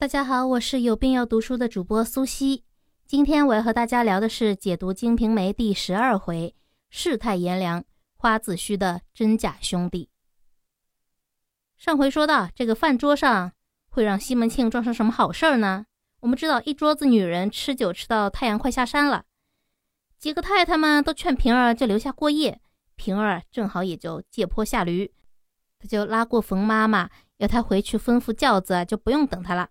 大家好，我是有病要读书的主播苏西。今天我要和大家聊的是解读《金瓶梅》第十二回“世态炎凉，花子虚”的真假兄弟。上回说到，这个饭桌上会让西门庆撞上什么好事儿呢？我们知道，一桌子女人吃酒吃到太阳快下山了，几个太太们都劝平儿就留下过夜，平儿正好也就借坡下驴，他就拉过冯妈妈，要她回去吩咐轿子，就不用等他了。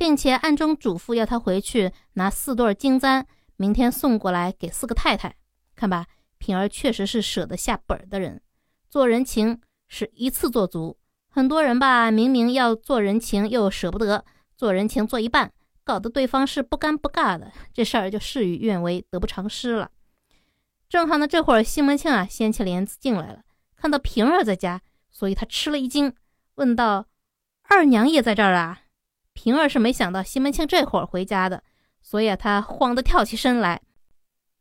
并且暗中嘱咐要他回去拿四对金簪，明天送过来给四个太太看吧。平儿确实是舍得下本的人，做人情是一次做足。很多人吧，明明要做人情又舍不得做人情，做一半，搞得对方是不尴不尬的，这事儿就事与愿违，得不偿失了。正好呢，这会儿西门庆啊掀起帘子进来了，看到平儿在家，所以他吃了一惊，问道：“二娘也在这儿啊？”平儿是没想到西门庆这会儿回家的，所以啊，他慌得跳起身来。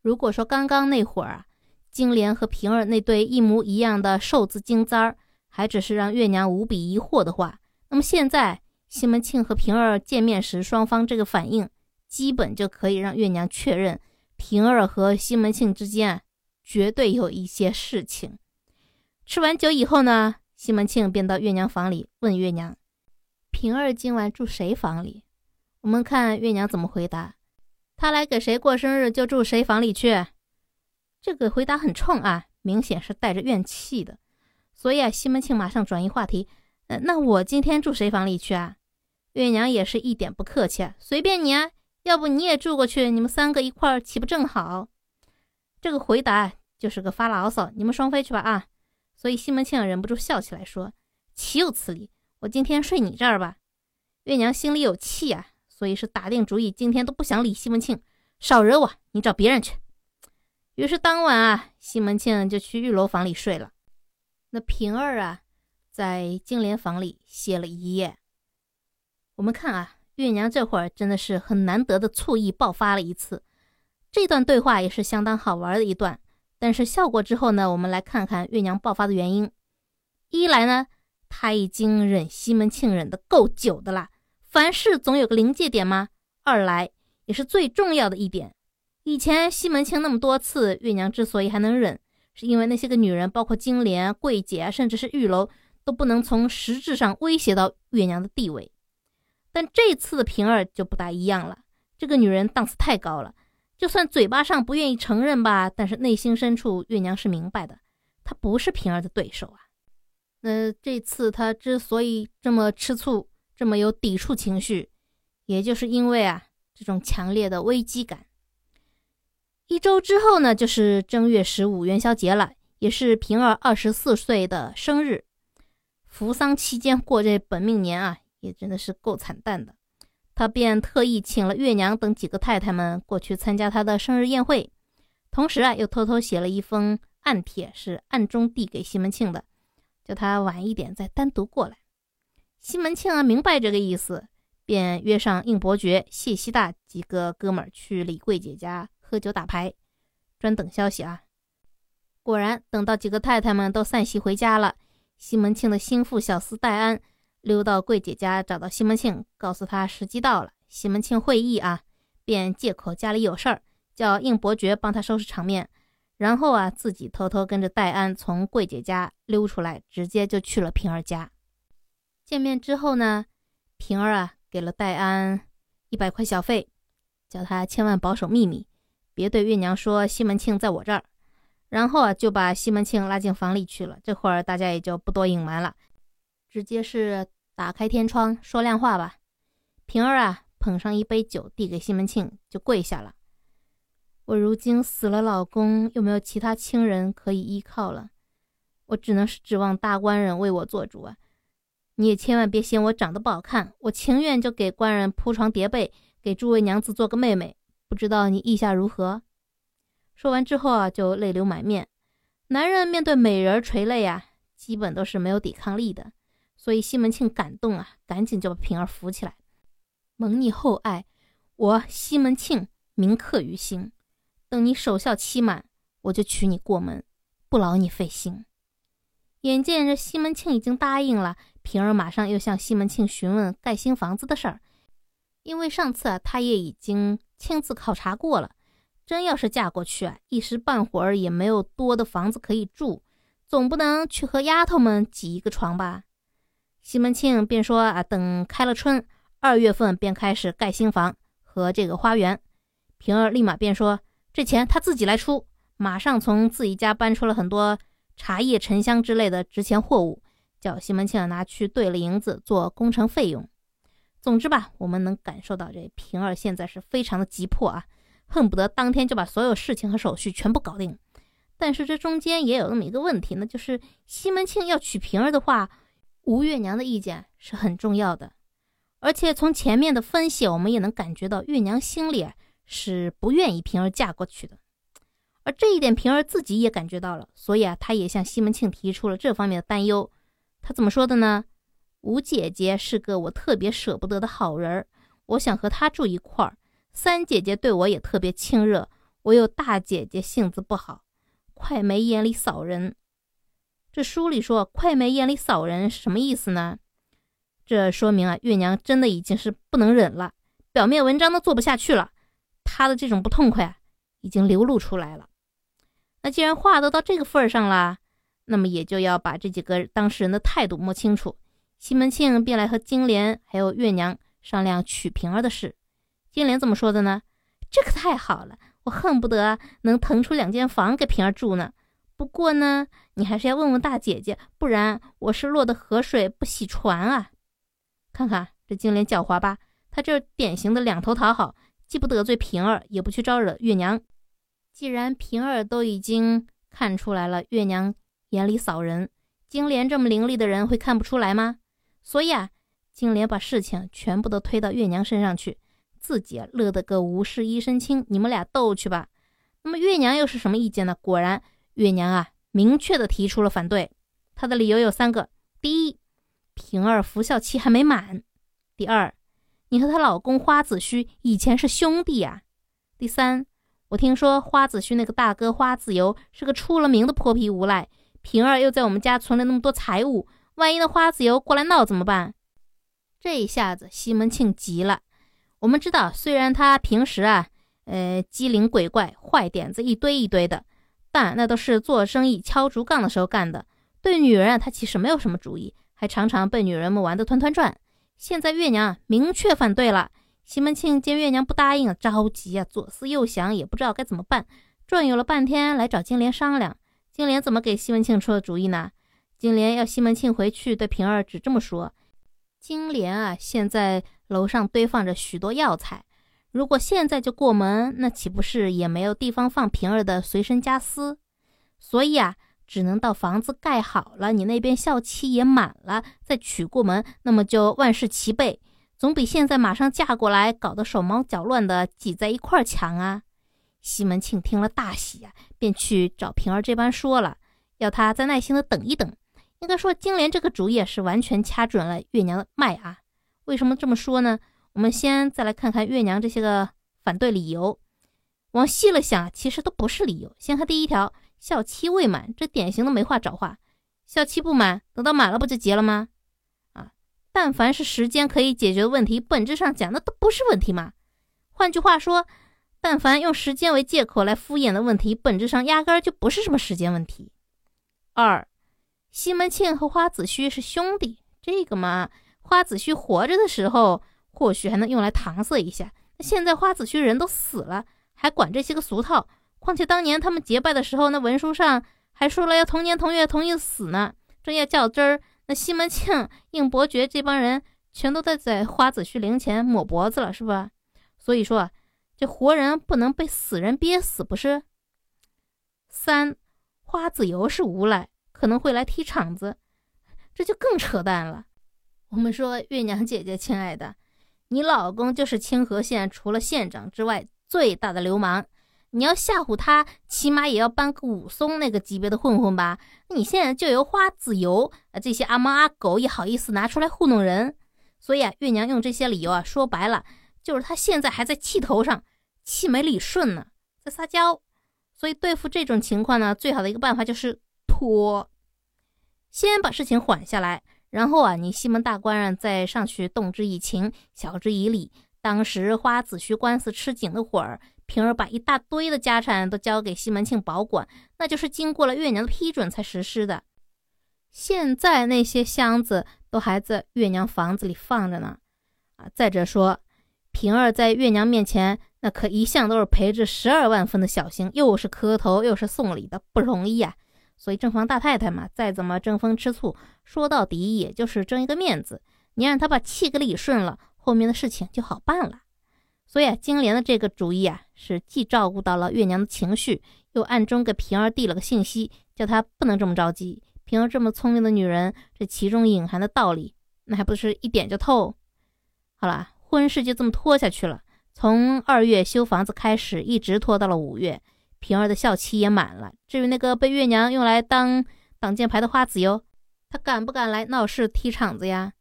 如果说刚刚那会儿啊，金莲和平儿那对一模一样的瘦字金簪儿，还只是让月娘无比疑惑的话，那么现在西门庆和平儿见面时，双方这个反应，基本就可以让月娘确认，平儿和西门庆之间绝对有一些事情。吃完酒以后呢，西门庆便到月娘房里问月娘。平儿今晚住谁房里？我们看月娘怎么回答。她来给谁过生日就住谁房里去。这个回答很冲啊，明显是带着怨气的。所以啊，西门庆马上转移话题。呃，那我今天住谁房里去啊？月娘也是一点不客气，随便你啊，要不你也住过去，你们三个一块儿岂不正好？这个回答就是个发牢骚，你们双飞去吧啊！所以西门庆忍不住笑起来，说：“岂有此理！”我今天睡你这儿吧，月娘心里有气啊，所以是打定主意，今天都不想理西门庆，少惹我，你找别人去。于是当晚啊，西门庆就去玉楼房里睡了。那平儿啊，在金莲房里歇了一夜。我们看啊，月娘这会儿真的是很难得的醋意爆发了一次。这段对话也是相当好玩的一段，但是笑过之后呢，我们来看看月娘爆发的原因。一来呢。他已经忍西门庆忍得够久的了，凡事总有个临界点吗？二来也是最重要的一点，以前西门庆那么多次，月娘之所以还能忍，是因为那些个女人，包括金莲、桂姐，甚至是玉楼，都不能从实质上威胁到月娘的地位。但这次的平儿就不大一样了，这个女人档次太高了，就算嘴巴上不愿意承认吧，但是内心深处，月娘是明白的，她不是平儿的对手啊。那这次他之所以这么吃醋，这么有抵触情绪，也就是因为啊，这种强烈的危机感。一周之后呢，就是正月十五元宵节了，也是平儿二十四岁的生日。扶丧期间过这本命年啊，也真的是够惨淡的。他便特意请了月娘等几个太太们过去参加他的生日宴会，同时啊，又偷偷写了一封暗帖，是暗中递给西门庆的。叫他晚一点再单独过来。西门庆啊，明白这个意思，便约上应伯爵、谢希大几个哥们儿去李桂姐家喝酒打牌，专等消息啊。果然，等到几个太太们都散席回家了，西门庆的心腹小厮戴安溜到桂姐家，找到西门庆，告诉他时机到了。西门庆会意啊，便借口家里有事儿，叫应伯爵帮他收拾场面。然后啊，自己偷偷跟着戴安从桂姐家溜出来，直接就去了平儿家。见面之后呢，平儿啊给了戴安一百块小费，叫他千万保守秘密，别对月娘说西门庆在我这儿。然后啊就把西门庆拉进房里去了。这会儿大家也就不多隐瞒了，直接是打开天窗说亮话吧。平儿啊捧上一杯酒递给西门庆，就跪下了。我如今死了，老公又没有其他亲人可以依靠了，我只能是指望大官人为我做主啊！你也千万别嫌我长得不好看，我情愿就给官人铺床叠被，给诸位娘子做个妹妹。不知道你意下如何？说完之后啊，就泪流满面。男人面对美人垂泪啊，基本都是没有抵抗力的。所以西门庆感动啊，赶紧就把平儿扶起来，蒙你厚爱，我西门庆铭刻于心。等你守孝期满，我就娶你过门，不劳你费心。眼见着西门庆已经答应了，平儿马上又向西门庆询问盖新房子的事儿。因为上次啊，他也已经亲自考察过了，真要是嫁过去啊，一时半会儿也没有多的房子可以住，总不能去和丫头们挤一个床吧？西门庆便说啊，等开了春，二月份便开始盖新房和这个花园。平儿立马便说，这钱他自己来出，马上从自己家搬出了很多茶叶、沉香之类的值钱货物，叫西门庆拿去兑了银子做工程费用。总之吧，我们能感受到这平儿现在是非常的急迫啊，恨不得当天就把所有事情和手续全部搞定。但是这中间也有那么一个问题，那就是西门庆要娶平儿的话，吴月娘的意见是很重要的。而且从前面的分析，我们也能感觉到月娘心里是不愿意平儿嫁过去的。而这一点平儿自己也感觉到了，所以啊，她也向西门庆提出了这方面的担忧。她怎么说的呢？吴姐姐是个我特别舍不得的好人儿，我想和她住一块儿。三姐姐对我也特别亲热，我有大姐姐性子不好，快梅眼里扫人。这书里说“快梅眼里扫人”是什么意思呢？这说明啊，月娘真的已经是不能忍了，表面文章都做不下去了，他的这种不痛快，已经流露出来了。那既然话都到这个份儿上了，那么也就要把这几个当事人的态度摸清楚。西门庆便来和金莲还有月娘商量娶平儿的事。金莲怎么说的呢？这可太好了，我恨不得能腾出两间房给平儿住呢。不过呢，你还是要问问大姐姐，不然我是落得河水不洗船啊。看看这金莲狡猾吧，她这典型的两头讨好，既不得罪平儿，也不去招惹月娘。既然平儿都已经看出来了，月娘眼里扫人，金莲这么伶俐的人会看不出来吗？所以啊，金莲把事情全部都推到月娘身上去，自己乐得个无事一身轻。你们俩斗去吧。那么月娘又是什么意见呢？果然，月娘啊，明确的提出了反对。她的理由有三个：第一，平儿服孝期还没满；第二，你和她老公花子虚以前是兄弟呀；第三，我听说花子虚那个大哥花子由是个出了名的泼皮无赖，平儿又在我们家存了那么多财物。万一那花子由过来闹怎么办？这一下子西门庆急了。我们知道，虽然他平时啊，呃，机灵鬼怪、坏点子一堆一堆的，但那都是做生意敲竹杠的时候干的。对女人啊，他其实没有什么主意，还常常被女人们玩得团团转。现在月娘明确反对了，西门庆见月娘不答应，着急啊，左思右想，也不知道该怎么办，转悠了半天来找金莲商量。金莲怎么给西门庆出的主意呢？金莲要西门庆回去，对平儿只这么说：“金莲啊，现在楼上堆放着许多药材，如果现在就过门，那岂不是也没有地方放平儿的随身家私？所以啊，只能到房子盖好了，你那边孝期也满了，再娶过门，那么就万事齐备，总比现在马上嫁过来，搞得手忙脚乱的挤在一块儿强啊！”西门庆听了大喜呀，便去找平儿这般说了，要他再耐心的等一等。应该说，金莲这个主意是完全掐准了月娘的脉啊！为什么这么说呢？我们先再来看看月娘这些个反对理由。往细了想，其实都不是理由。先看第一条，孝期未满，这典型的没话找话。孝期不满，等到满了不就结了吗？啊，但凡是时间可以解决的问题，本质上讲那都不是问题嘛。换句话说，但凡用时间为借口来敷衍的问题，本质上压根儿就不是什么时间问题。二。西门庆和花子虚是兄弟，这个嘛，花子虚活着的时候或许还能用来搪塞一下。那现在花子虚人都死了，还管这些个俗套？况且当年他们结拜的时候，那文书上还说了要同年同月同日死呢。正要较真儿，那西门庆、应伯爵这帮人全都在在花子虚灵前抹脖子了，是吧？所以说，这活人不能被死人憋死，不是？三花子由是无赖。可能会来踢场子，这就更扯淡了。我们说月娘姐姐，亲爱的，你老公就是清河县除了县长之外最大的流氓。你要吓唬他，起码也要搬个武松那个级别的混混吧？你现在就由花子由啊这些阿猫阿狗也好意思拿出来糊弄人？所以啊，月娘用这些理由啊，说白了就是她现在还在气头上，气没理顺呢，在撒娇。所以对付这种情况呢，最好的一个办法就是。拖，先把事情缓下来，然后啊，你西门大官人再上去动之以情，晓之以理，当时花子虚官司吃紧的会儿，平儿把一大堆的家产都交给西门庆保管，那就是经过了月娘的批准才实施的。现在那些箱子都还在月娘房子里放着呢。啊，再者说，平儿在月娘面前，那可一向都是陪着十二万分的小心，又是磕头又是送礼的，不容易呀。所以正房大太太嘛，再怎么争风吃醋，说到底也就是争一个面子。你让他把气给理顺了，后面的事情就好办了。所以啊，金莲的这个主意啊，是既照顾到了月娘的情绪，又暗中给平儿递了个信息，叫她不能这么着急。平儿这么聪明的女人，这其中隐含的道理，那还不是一点就透？好了，婚事就这么拖下去了。从二月修房子开始，一直拖到了五月，平儿的孝期也满了。至于那个被月娘用来当挡箭牌的花子哟，他敢不敢来闹事踢场子呀？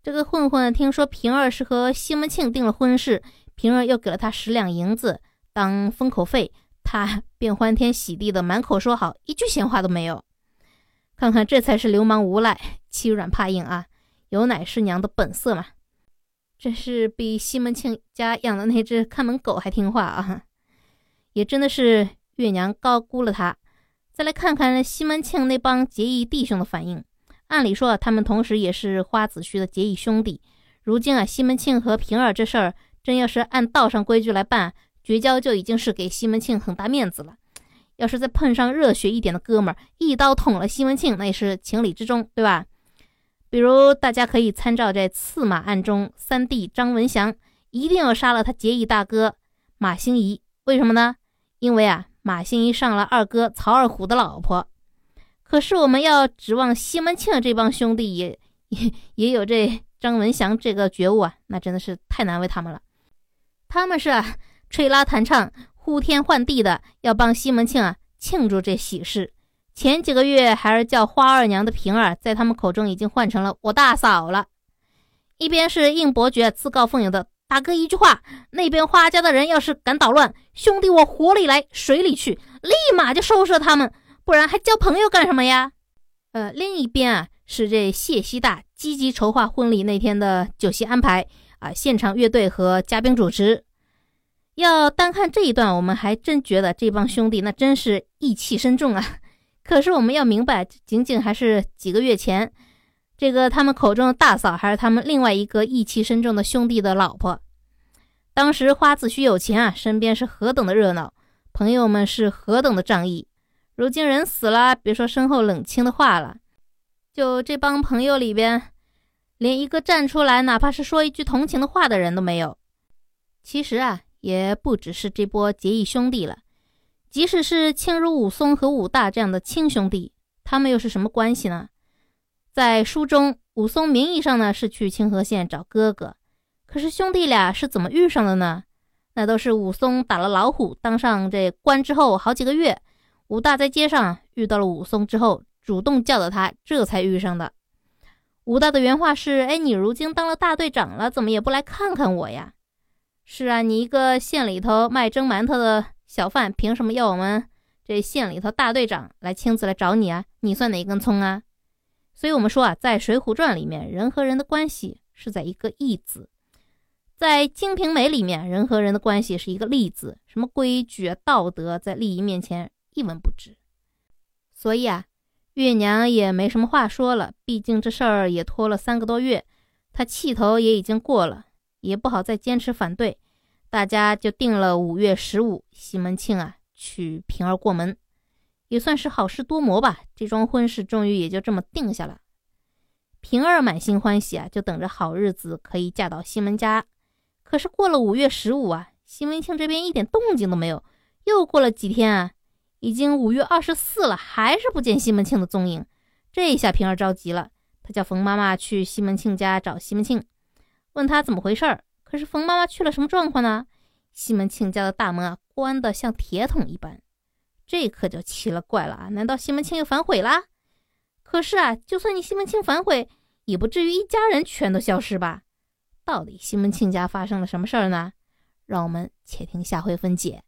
这个混混听说平儿是和西门庆定了婚事，平儿又给了他十两银子当封口费，他 便欢天喜地的满口说好，一句闲话都没有。看看这才是流氓无赖，欺软怕硬啊！有奶是娘的本色嘛！真是比西门庆家养的那只看门狗还听话啊！也真的是月娘高估了他。再来看看西门庆那帮结义弟兄的反应。按理说，他们同时也是花子虚的结义兄弟。如今啊，西门庆和平儿这事儿，真要是按道上规矩来办，绝交就已经是给西门庆很大面子了。要是再碰上热血一点的哥们儿，一刀捅了西门庆，那也是情理之中，对吧？比如大家可以参照这刺马案中三弟张文祥，一定要杀了他结义大哥马兴仪。为什么呢？因为啊，马兴仪上了二哥曹二虎的老婆。可是我们要指望西门庆这帮兄弟也也也有这张文祥这个觉悟啊，那真的是太难为他们了。他们是吹拉弹唱。呼天唤地的要帮西门庆啊庆祝这喜事，前几个月还是叫花二娘的平儿，在他们口中已经换成了我大嫂了。一边是应伯爵自告奋勇的大哥一句话，那边花家的人要是敢捣乱，兄弟我火里来水里去，立马就收拾他们，不然还交朋友干什么呀？呃，另一边啊是这谢希大积极筹划婚礼那天的酒席安排啊，现场乐队和嘉宾主持。要单看这一段，我们还真觉得这帮兄弟那真是义气深重啊。可是我们要明白，仅仅还是几个月前，这个他们口中的大嫂还是他们另外一个义气深重的兄弟的老婆。当时花子虚有钱啊，身边是何等的热闹，朋友们是何等的仗义。如今人死了，别说身后冷清的话了，就这帮朋友里边，连一个站出来哪怕是说一句同情的话的人都没有。其实啊。也不只是这波结义兄弟了，即使是亲如武松和武大这样的亲兄弟，他们又是什么关系呢？在书中，武松名义上呢是去清河县找哥哥，可是兄弟俩是怎么遇上的呢？那都是武松打了老虎，当上这官之后好几个月，武大在街上遇到了武松之后，主动叫到他，这才遇上的。武大的原话是：“哎，你如今当了大队长了，怎么也不来看看我呀？”是啊，你一个县里头卖蒸馒头的小贩，凭什么要我们这县里头大队长来亲自来找你啊？你算哪根葱啊？所以，我们说啊，在《水浒传》里面，人和人的关系是在一个义字；在《金瓶梅》里面，人和人的关系是一个利字。什么规矩、道德，在利益面前一文不值。所以啊，月娘也没什么话说了，毕竟这事儿也拖了三个多月，她气头也已经过了。也不好再坚持反对，大家就定了五月十五，西门庆啊娶平儿过门，也算是好事多磨吧。这桩婚事终于也就这么定下了。平儿满心欢喜啊，就等着好日子可以嫁到西门家。可是过了五月十五啊，西门庆这边一点动静都没有。又过了几天啊，已经五月二十四了，还是不见西门庆的踪影。这下平儿着急了，她叫冯妈妈去西门庆家找西门庆。问他怎么回事儿？可是冯妈妈去了什么状况呢？西门庆家的大门啊，关得像铁桶一般，这可就奇了怪了啊！难道西门庆又反悔啦？可是啊，就算你西门庆反悔，也不至于一家人全都消失吧？到底西门庆家发生了什么事儿呢？让我们且听下回分解。